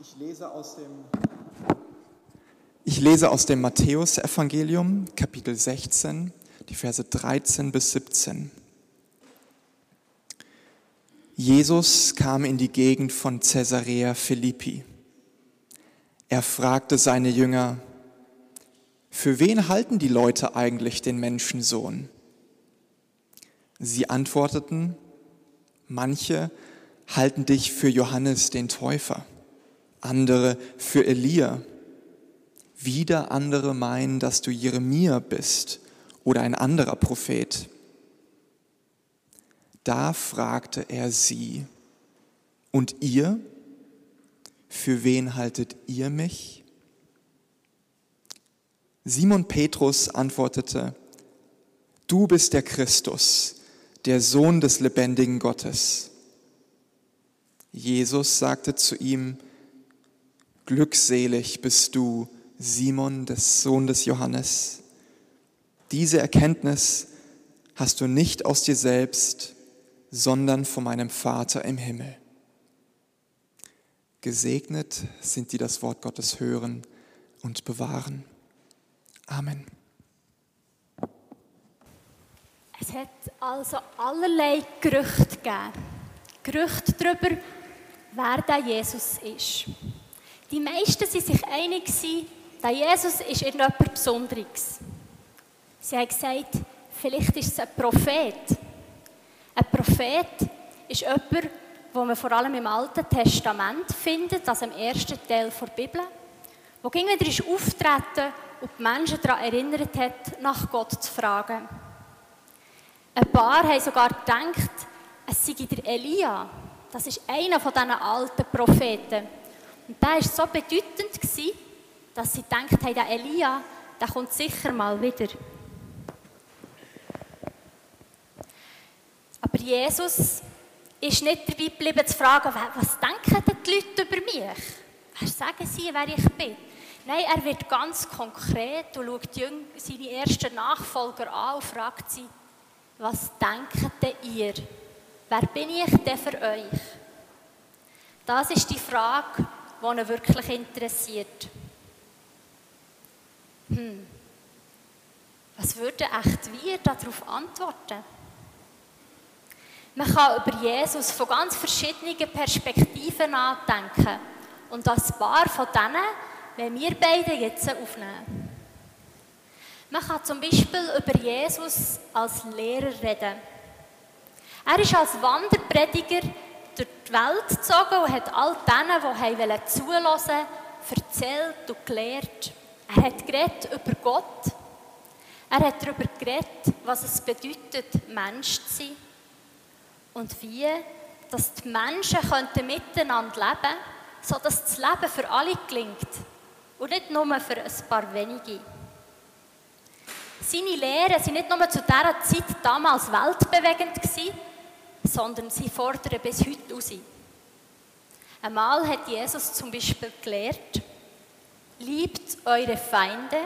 Ich lese aus dem, ich lese aus dem Matthäusevangelium, Kapitel 16, die Verse 13 bis 17. Jesus kam in die Gegend von Caesarea Philippi. Er fragte seine Jünger, für wen halten die Leute eigentlich den Menschensohn? Sie antworteten, manche halten dich für Johannes den Täufer, andere für Elia, wieder andere meinen, dass du Jeremia bist oder ein anderer Prophet. Da fragte er sie, und ihr, für wen haltet ihr mich? Simon Petrus antwortete, du bist der Christus, der Sohn des lebendigen Gottes. Jesus sagte zu ihm, Glückselig bist du, Simon, der Sohn des Johannes. Diese Erkenntnis hast du nicht aus dir selbst, sondern von meinem Vater im Himmel. Gesegnet sind die das Wort Gottes hören und bewahren. Amen. Es hat also allerlei Gerüchte gegeben. Gerüchte darüber, wer der Jesus ist. Die meisten waren sich einig, der Jesus ist irgendjemand Besonderes. Sie haben gesagt, vielleicht ist es ein Prophet. Ein Prophet ist jemand, den man vor allem im Alten Testament findet, also im ersten Teil der Bibel, wo ging wieder ist auftreten und die Menschen daran erinnert hat, nach Gott zu fragen. Ein paar haben sogar gedacht, es sei der Elia. Das ist einer von diesen alten Propheten. Und der war so bedeutend, dass sie gedacht haben, der Elia, der kommt sicher mal wieder. Aber Jesus ist nicht dabei geblieben zu fragen, was denken denn die Leute über mich? Was sagen sie, wer ich bin? Nein, er wird ganz konkret und schaut seine ersten Nachfolger an und fragt sie, was denkt denn ihr? Wer bin ich denn für euch? Das ist die Frage, die ihn wirklich interessiert. Hm. Was würden echt wir darauf antworten? Man kann über Jesus von ganz verschiedenen Perspektiven nachdenken. Und ein paar von denen wenn wir beide jetzt aufnehmen. Man kann zum Beispiel über Jesus als Lehrer reden. Er ist als Wanderprediger durch die Welt gezogen und hat all denen, die zulassen erzählt und gelehrt. Er hat geredet über Gott. Er hat darüber geredet, was es bedeutet, Mensch zu sein. Und wie, dass die Menschen miteinander leben könnten, sodass das Leben für alle gelingt. Und nicht nur für ein paar wenige. Seine Lehren waren nicht nur zu dieser Zeit damals weltbewegend, sondern sie fordern bis heute aus. Einmal hat Jesus zum Beispiel gelehrt, liebt eure Feinde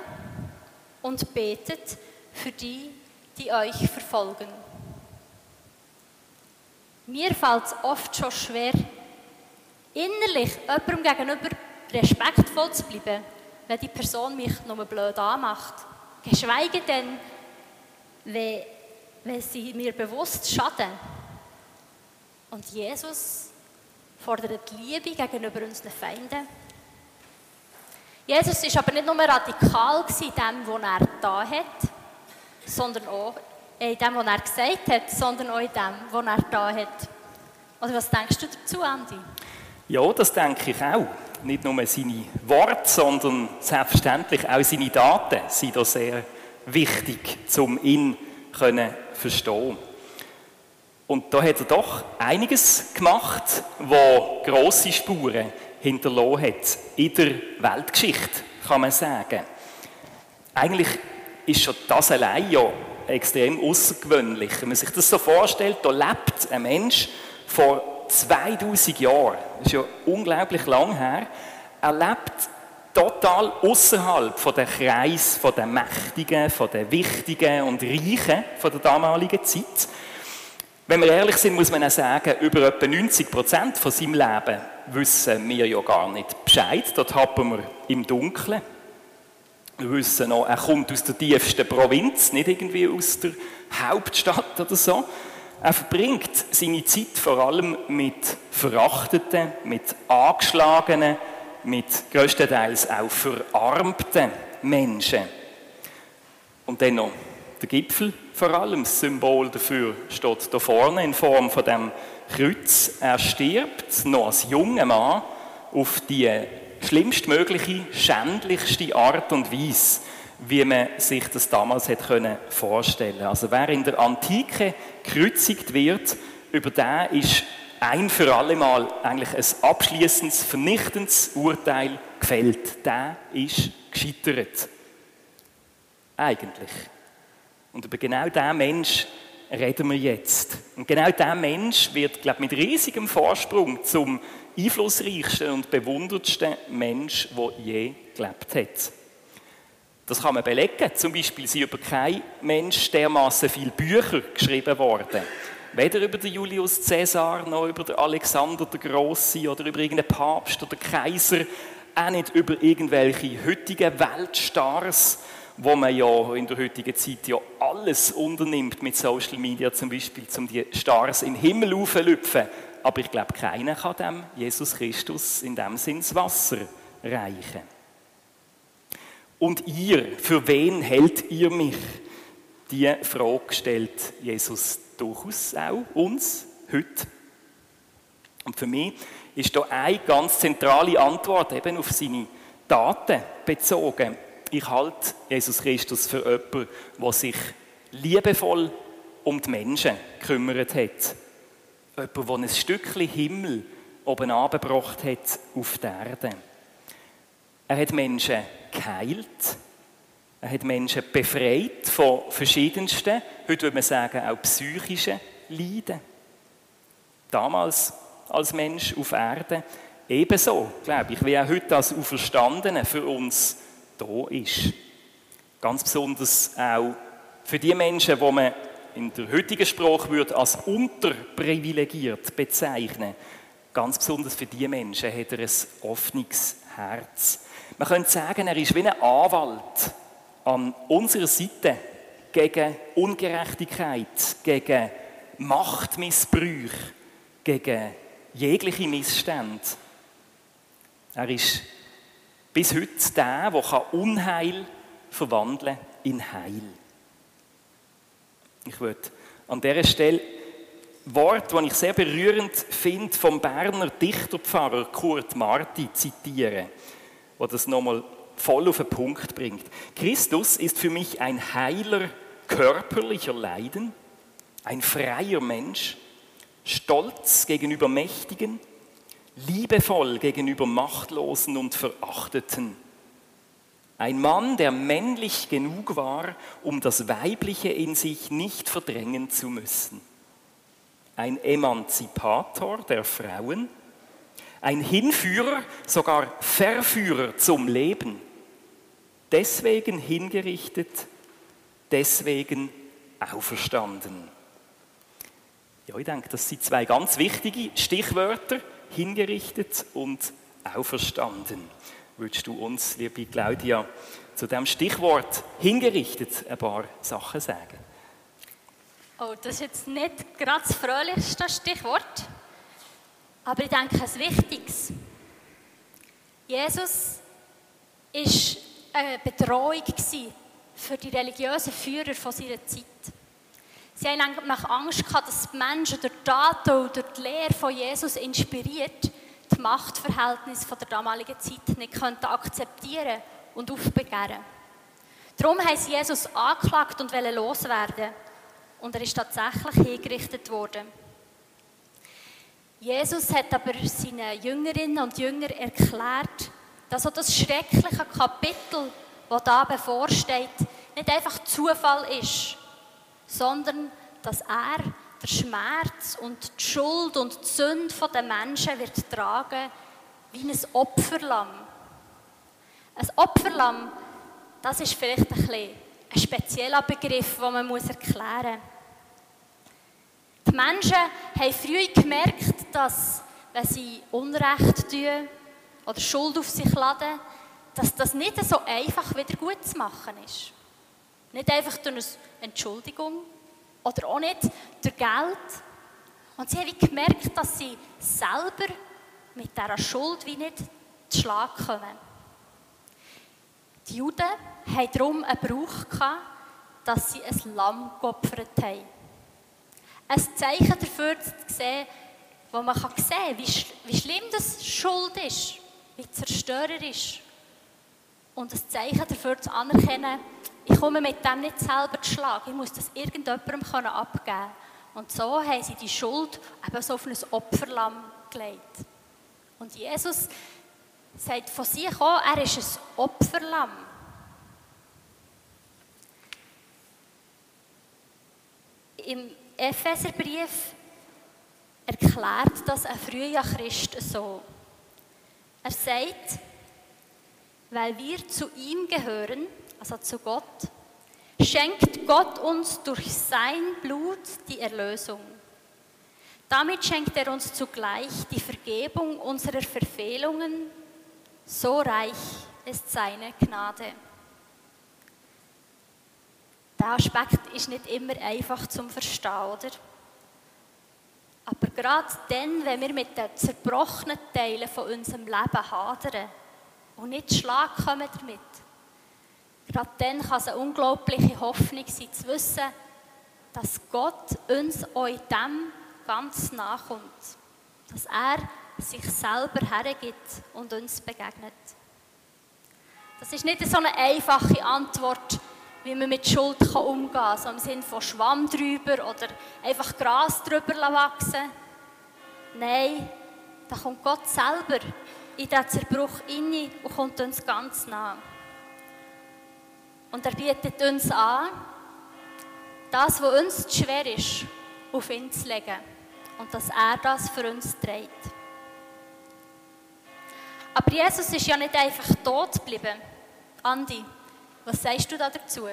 und betet für die, die euch verfolgen. Mir fällt es oft schon schwer, innerlich jemandem gegenüber respektvoll zu bleiben, wenn die Person mich nur blöd anmacht. Geschweige denn, wenn, sie mir bewusst schaden. Und Jesus fordert Liebe gegenüber unseren Feinden. Jesus ist aber nicht nur radikal in dem, was er da hat, sondern auch in dem, was er gesagt hat, sondern auch in dem, was er da hat. Oder was denkst du dazu, Andi? Ja, das denke ich auch nicht nur seine Worte, sondern selbstverständlich auch seine Daten sind da sehr wichtig, um ihn können verstehen. Und da hat er doch einiges gemacht, wo große Spuren hinterlassen hat in der Weltgeschichte, kann man sagen. Eigentlich ist schon das allein ja extrem außergewöhnlich. Wenn man sich das so vorstellt, da lebt ein Mensch vor 2000 Jahre, das ist ja unglaublich lang her, er lebt total außerhalb von der Kreis von der Mächtigen, von der Wichtigen und Reichen von der damaligen Zeit. Wenn wir ehrlich sind, muss man auch sagen, über etwa 90 Prozent von seinem Leben wissen wir ja gar nicht Bescheid. Dort haben wir im Dunkeln. Wir wissen noch, er kommt aus der tiefsten Provinz, nicht irgendwie aus der Hauptstadt oder so. Er verbringt seine Zeit vor allem mit Verachteten, mit Angeschlagenen, mit größtenteils auch verarmten Menschen. Und dann noch der Gipfel vor allem, das Symbol dafür steht da vorne in Form von dem Kreuz. Er stirbt noch als junger Mann auf die schlimmstmögliche, schändlichste Art und Weise, wie man sich das damals hätte vorstellen. Also wer in der Antike gekreuzigt wird, über den ist ein für alle Mal eigentlich ein abschließendes, vernichtendes Urteil gefällt. Der ist gescheitert. Eigentlich. Und über genau diesen Mensch reden wir jetzt. Und genau dieser Mensch wird, glaube ich, mit riesigem Vorsprung zum einflussreichsten und bewundertsten Mensch, der je gelebt hat. Das kann man belegen. Zum Beispiel sind über kein Mensch dermaßen viele Bücher geschrieben worden. Weder über den Julius Caesar, noch über den Alexander der Große oder über irgendeinen Papst oder Kaiser, auch nicht über irgendwelche heutigen Weltstars, wo man ja in der heutigen Zeit ja alles unternimmt mit Social Media zum Beispiel, um die Stars in den Himmel aufzulüpfen. Aber ich glaube, keiner kann dem Jesus Christus in dem Sinn das Wasser reichen. Und ihr, für wen hält ihr mich? Die Frage stellt Jesus durchaus auch uns heute. Und für mich ist da eine ganz zentrale Antwort eben auf seine Taten bezogen ich halte Jesus Christus für jemanden, der sich liebevoll um die Menschen gekümmert hat. Jemand, der ein Stückchen Himmel oben angebracht hat auf der Erde. Er hat Menschen geheilt. Er hat Menschen befreit von verschiedensten, heute würde man sagen, auch psychischen Leiden. Damals als Mensch auf Erde ebenso, glaube ich, wie auch heute als Auferstandene für uns da ist. Ganz besonders auch für die Menschen, die man in der heutigen Sprache würde als unterprivilegiert bezeichnen. Ganz besonders für die Menschen hat er ein offenes Herz. Man könnte sagen, er ist wie ein Anwalt an unserer Seite gegen Ungerechtigkeit, gegen Machtmissbrüche, gegen jegliche Missstände. Er ist bis heute der, der Unheil verwandeln in Heil. Ich würde an dieser Stelle Wort, das ich sehr berührend finde, vom Berner Dichterpfarrer Kurt Marti zitieren, wo das nochmal voll auf den Punkt bringt. Christus ist für mich ein Heiler körperlicher Leiden, ein freier Mensch, stolz gegenüber Mächtigen, liebevoll gegenüber Machtlosen und Verachteten. Ein Mann, der männlich genug war, um das Weibliche in sich nicht verdrängen zu müssen. Ein Emanzipator der Frauen. Ein Hinführer, sogar Verführer zum Leben. Deswegen hingerichtet, deswegen auferstanden. Ja, ich denke, das sind zwei ganz wichtige Stichwörter hingerichtet und auferstanden. Würdest du uns, liebe Claudia, zu dem Stichwort hingerichtet ein paar Sachen sagen? Oh, das ist jetzt nicht gerade das fröhlichste Stichwort, aber ich denke, ein wichtiges. Jesus war eine Bedrohung für die religiösen Führer seiner Zeit. Sie haben eigentlich Angst gehabt, dass die Menschen durch die und durch die Lehre von Jesus inspiriert, die Machtverhältnisse der damaligen Zeit nicht akzeptieren und aufbegehren. Darum haben sie Jesus angeklagt und wollen loswerden. Und er ist tatsächlich hingerichtet worden. Jesus hat aber seinen Jüngerinnen und Jüngern erklärt, dass auch das schreckliche Kapitel, das da bevorsteht, nicht einfach Zufall ist, sondern dass er den Schmerz und die Schuld und die Sünde der Menschen wird tragen wie ein Opferlamm. Ein Opferlamm, das ist vielleicht ein, bisschen ein spezieller Begriff, den man erklären muss. Die Menschen haben früh gemerkt, dass wenn sie Unrecht tun oder Schuld auf sich laden, dass das nicht so einfach wieder gut zu machen ist. Nicht einfach durch eine Entschuldigung oder auch nicht durch Geld. Und sie haben gemerkt, dass sie selber mit dieser Schuld wie nicht zu Schlag kommen. Die Juden hatten darum einen Brauch, gehabt, dass sie ein Lamm geopfert haben. Ein Zeichen dafür zu sehen, wo man sehen kann, wie, wie schlimm das Schuld ist, wie zerstörerisch. Und ein Zeichen dafür zu anerkennen, komme mit dem nicht selber zu Schlag, ich muss das irgendjemandem abgeben Und so haben sie die Schuld eben so auf ein Opferlamm gelegt. Und Jesus sagt von sich auch, er ist ein Opferlamm. Im Epheserbrief erklärt das ein früher Christ so. Er sagt, weil wir zu ihm gehören, also zu Gott, schenkt Gott uns durch sein Blut die Erlösung. Damit schenkt er uns zugleich die Vergebung unserer Verfehlungen. So reich ist seine Gnade. Der Aspekt ist nicht immer einfach zum Verstehen, oder? Aber gerade dann, wenn wir mit den zerbrochenen Teilen von unserem Leben hadern und nicht Schlag kommen damit, gerade dann kann es eine unglaubliche Hoffnung sein, zu wissen, dass Gott uns auch in dem ganz nachkommt. Dass er sich selber hergibt und uns begegnet. Das ist nicht so eine einfache Antwort, wie man mit Schuld umgehen kann, so im Sinne von Schwamm drüber oder einfach Gras drüber wachsen. Nein, da kommt Gott selber in diesen Zerbruch rein und kommt uns ganz nah. Und er bietet uns an, das, was uns zu schwer ist, auf ihn zu legen. Und dass er das für uns trägt. Aber Jesus ist ja nicht einfach tot geblieben. Andi, was sagst du da dazu?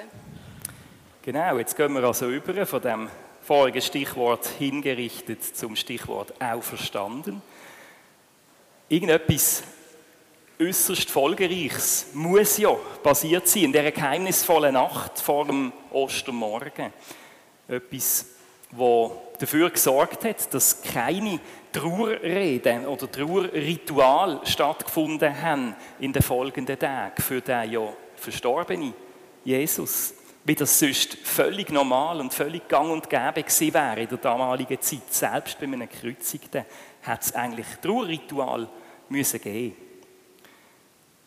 Genau, jetzt gehen wir also über von dem vorigen Stichwort hingerichtet zum Stichwort auferstanden. Irgendetwas äußerst Folgereiches muss ja passiert sein in dieser geheimnisvollen Nacht vor dem Ostermorgen. Etwas, das dafür gesorgt hat, dass keine Trauerreden oder Trauerritual stattgefunden haben in den folgenden Tagen für den ja verstorbenen Jesus, wie das sonst völlig normal und völlig gang und gäbe gewesen wäre in der damaligen Zeit. Selbst bei einem Kreuzigten hat es eigentlich Trauerritual müssen geben.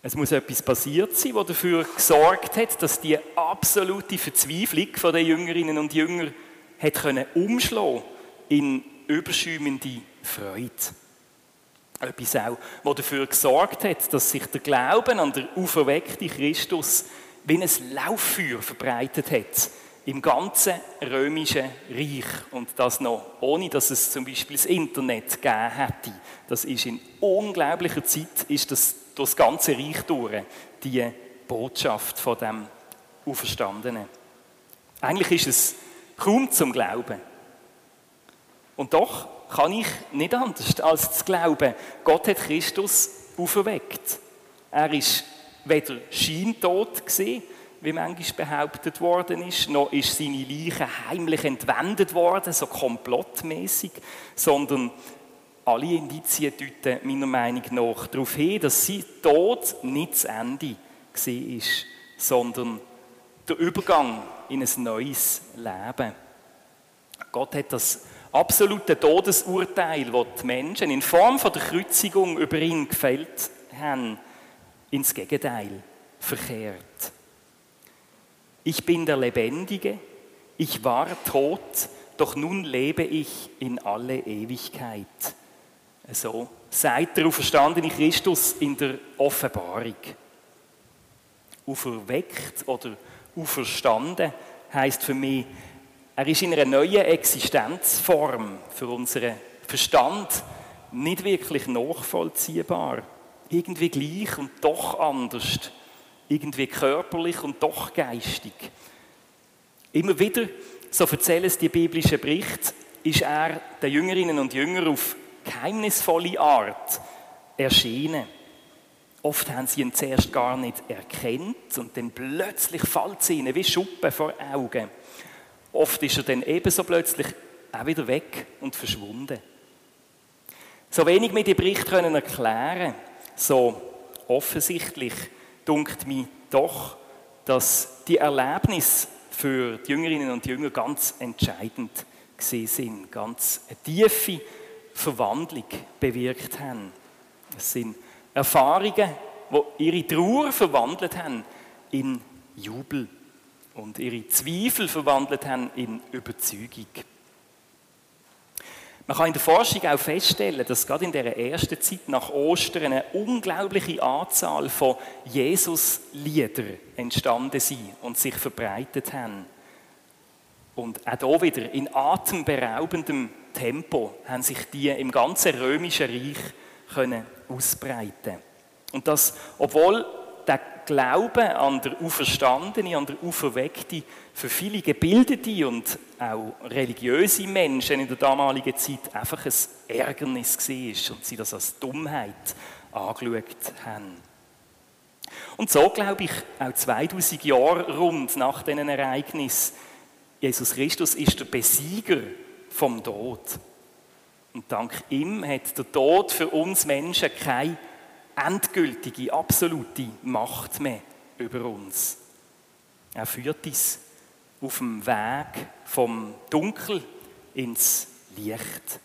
Es muss etwas passiert sein, das dafür gesorgt hat, dass die absolute Verzweiflung der Jüngerinnen und Jünger hat können umschlagen in überschäumende Freude. Etwas auch, das dafür gesorgt hat, dass sich der Glauben an den auferweckten Christus wie ein Lauffeuer verbreitet hat im ganzen römischen Reich und das noch ohne, dass es zum Beispiel das Internet gegeben hätte. Das ist in unglaublicher Zeit ist das durch das ganze Reich durch die Botschaft von dem Auferstandenen. Eigentlich ist es kaum zum Glauben. Und doch kann ich nicht anders als zu glauben, Gott hat Christus auferweckt. Er ist weder scheintot gesehen, wie manchmal behauptet worden ist, noch ist seine Leiche heimlich entwendet worden, so komplottmäßig, sondern alle Indizien deuten meiner Meinung nach darauf hin, dass sein Tod nicht das Ende war, sondern der Übergang in ein neues Leben. Gott hat das absolute Todesurteil, das die Menschen in Form von der Kreuzigung über ihn gefällt haben, ins Gegenteil verkehrt. Ich bin der Lebendige, ich war tot, doch nun lebe ich in alle Ewigkeit. So sagt der auferstandene Christus in der Offenbarung. Auferweckt oder auferstanden heißt für mich, er ist in einer neuen Existenzform für unseren Verstand nicht wirklich nachvollziehbar. Irgendwie gleich und doch anders. Irgendwie körperlich und doch geistig. Immer wieder, so erzählen es die biblischen Berichte, ist er den Jüngerinnen und Jüngern auf geheimnisvolle Art erschienen. Oft haben sie ihn zuerst gar nicht erkannt und dann plötzlich fällt sie ihnen wie Schuppen vor Augen. Oft ist er dann ebenso plötzlich auch wieder weg und verschwunden. So wenig wir die Bericht können erklären, so offensichtlich dunkt mir doch, dass die Erlebnisse für die Jüngerinnen und Jünger ganz entscheidend sind, ganz eine tiefe Verwandlung bewirkt haben. Es sind Erfahrungen, die ihre Trauer verwandelt haben in Jubel und ihre Zweifel verwandelt haben in Überzeugung. Man kann in der Forschung auch feststellen, dass gerade in der ersten Zeit nach Ostern eine unglaubliche Anzahl von Jesus-Liedern entstanden sind und sich verbreitet haben. Und auch hier wieder in atemberaubendem Tempo haben sich die im ganzen römischen Reich können ausbreiten. Und das, obwohl der Glaube an der Auferstandene, an der Auferweckte für viele gebildete und auch religiöse Menschen in der damaligen Zeit einfach ein Ärgernis war und sie das als Dummheit angeschaut haben. Und so glaube ich, auch 2000 Jahre rund nach diesen Ereignissen, Jesus Christus ist der Besieger vom Tod. Und dank ihm hat der Tod für uns Menschen keine endgültige, absolute Macht mehr über uns. Er führt uns auf dem Weg vom Dunkel ins Licht.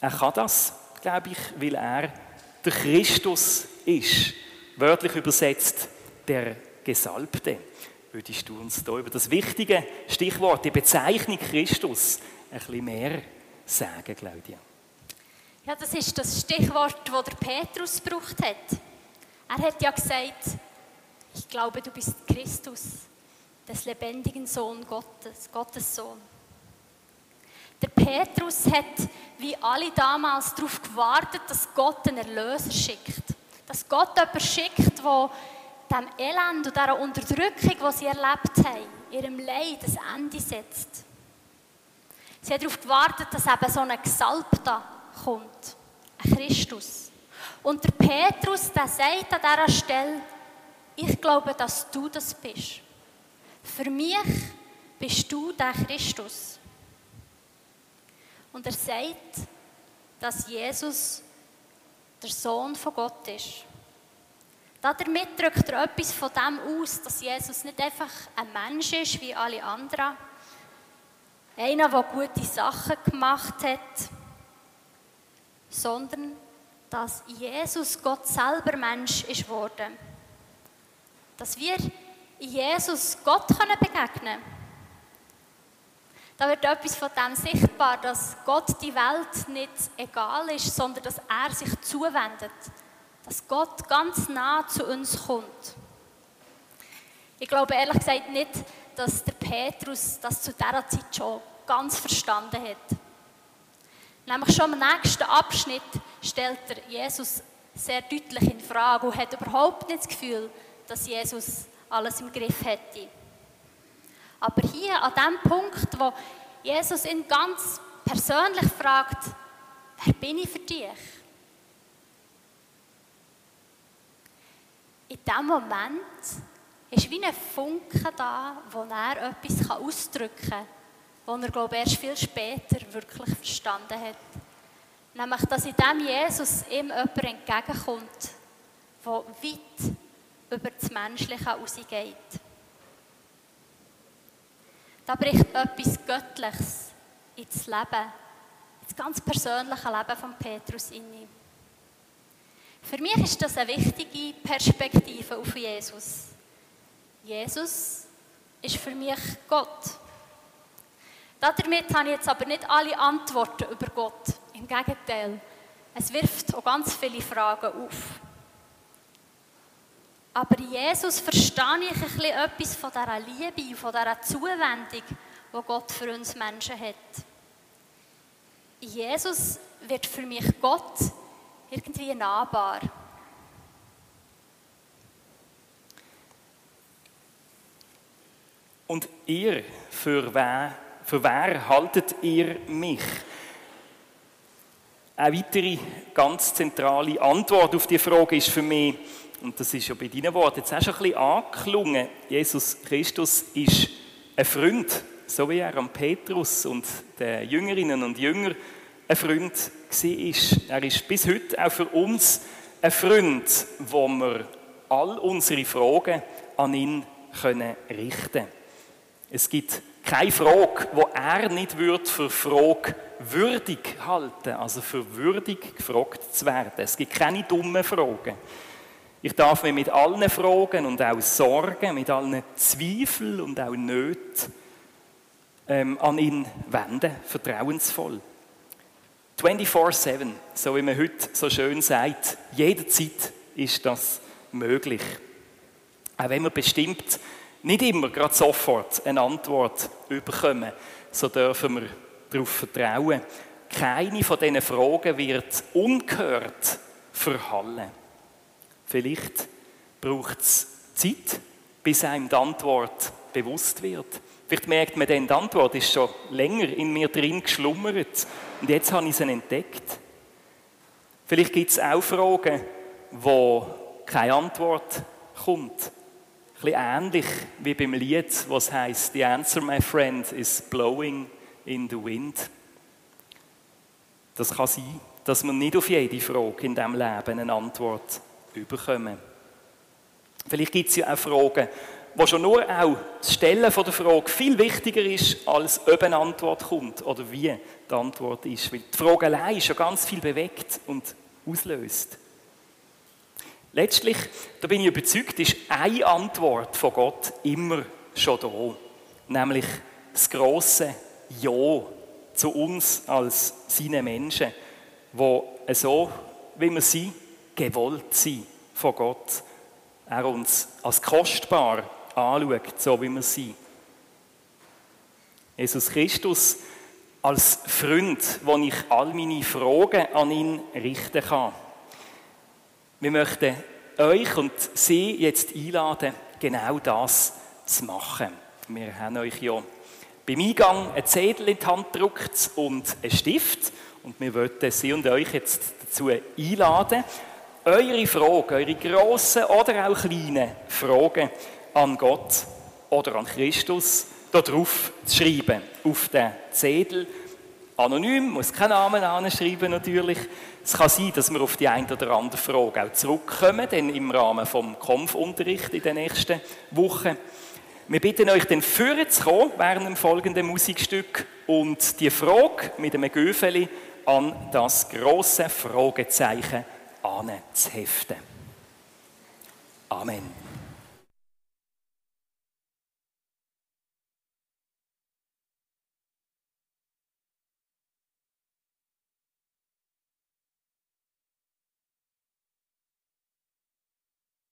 Er kann das, glaube ich, weil er der Christus ist. Wörtlich übersetzt der Gesalbte. Würdest du uns da über das wichtige Stichwort, die Bezeichnung Christus, ein bisschen mehr sagen, Claudia? Ja, das ist das Stichwort, das der Petrus gebraucht hat. Er hat ja gesagt, ich glaube, du bist Christus, des lebendigen Sohn Gottes, Gottes Sohn. Der Petrus hat, wie alle damals, darauf gewartet, dass Gott einen Erlöser schickt. Dass Gott jemanden schickt, der dem Elend und dieser Unterdrückung, die sie erlebt haben, ihrem Leid ein Ende setzt. Sie hat darauf gewartet, dass eben so ein Gesalbter kommt. Ein Christus. Und der Petrus, der sagt an dieser Stelle, ich glaube, dass du das bist. Für mich bist du der Christus. Und er sagt, dass Jesus der Sohn von Gott ist. Damit drückt er etwas von dem aus, dass Jesus nicht einfach ein Mensch ist wie alle anderen, einer, der gute Sachen gemacht hat, sondern dass Jesus Gott selber Mensch ist geworden. Dass wir Jesus Gott können begegnen können. Da wird etwas von dem sichtbar, dass Gott die Welt nicht egal ist, sondern dass er sich zuwendet. Dass Gott ganz nah zu uns kommt. Ich glaube ehrlich gesagt nicht, dass der Petrus das zu dieser Zeit schon ganz verstanden hat. Nämlich schon im nächsten Abschnitt stellt er Jesus sehr deutlich in Frage und hat überhaupt nicht das Gefühl, dass Jesus alles im Griff hätte. Aber hier an dem Punkt, wo Jesus ihn ganz persönlich fragt, wer bin ich für dich? In dem Moment ist wie ein Funke da, wo er etwas ausdrücken kann den er, glaube ich, erst viel später wirklich verstanden hat. Nämlich, dass in dem Jesus ihm jemand entgegenkommt, der weit über das Menschliche hinausgeht. Da bricht etwas Göttliches ins Leben, ins ganz persönliche Leben von Petrus in Für mich ist das eine wichtige Perspektive auf Jesus. Jesus ist für mich Gott. Damit habe ich jetzt aber nicht alle Antworten über Gott. Im Gegenteil, es wirft auch ganz viele Fragen auf. Aber Jesus verstehe ich ein bisschen etwas von dieser Liebe, von dieser Zuwendung, die Gott für uns Menschen hat. In Jesus wird für mich Gott irgendwie nahbar. Und ihr, für wen für wer haltet ihr mich? Eine weitere ganz zentrale Antwort auf die Frage ist für mich, und das ist ja bei deinen Worten jetzt auch schon ein bisschen angeklungen, Jesus Christus ist ein Freund, so wie er am Petrus und den Jüngerinnen und Jüngern ein Freund war. Er ist bis heute auch für uns ein Freund, wo wir all unsere Fragen an ihn können richten Es gibt keine Frage, wo er nicht wird für Frage würdig halten, also für würdig gefragt zu werden. Es gibt keine dummen Fragen. Ich darf mich mit allen Fragen und auch Sorgen, mit allen Zweifeln und auch Nöten ähm, an ihn wenden, vertrauensvoll. 24-7, so wie man heute so schön sagt, jederzeit ist das möglich. Auch wenn wir bestimmt nicht immer gerade sofort eine Antwort bekommen, so dürfen wir darauf vertrauen. Keine von diesen Fragen wird ungehört verhallen. Vielleicht braucht es Zeit, bis einem die Antwort bewusst wird. Vielleicht merkt man dann, die Antwort ist schon länger in mir drin geschlummert und jetzt habe ich sie entdeckt. Vielleicht gibt es auch Fragen, wo keine Antwort kommt. Bisschen ähnlich wie beim Lied, was heißt: The answer, my friend, is blowing in the wind. Das kann sein, dass man nicht auf jede Frage in diesem Leben eine Antwort bekommen. Vielleicht gibt es ja auch Fragen, wo schon nur auch das Stellen der Frage viel wichtiger ist, als ob eine Antwort kommt oder wie die Antwort ist. Weil die Frage allein schon ganz viel bewegt und auslöst. Letztlich, da bin ich überzeugt, ist eine Antwort von Gott immer schon da. Nämlich das große Ja zu uns als seine Menschen, wo so, wie wir sind, gewollt sind von Gott. Er uns als kostbar anschaut, so wie wir sind. Jesus Christus als Freund, wo ich all meine Fragen an ihn richten kann. Wir möchten euch und Sie jetzt einladen, genau das zu machen. Wir haben euch ja beim Eingang ein Zettel in die Hand gedruckt und einen Stift. Und wir möchten Sie und euch jetzt dazu einladen, eure Fragen, eure grossen oder auch kleinen Fragen an Gott oder an Christus darauf zu schreiben, auf den Zettel. Anonym, muss keinen Namen anschreiben natürlich. Es kann sein, dass wir auf die eine oder andere Frage auch zurückkommen, denn im Rahmen vom Konfunterricht in den nächsten Wochen. Wir bitten euch dann vorzukommen während dem folgenden Musikstück und die Frage mit einem Göfeli an das große Fragezeichen anzuheften. Amen.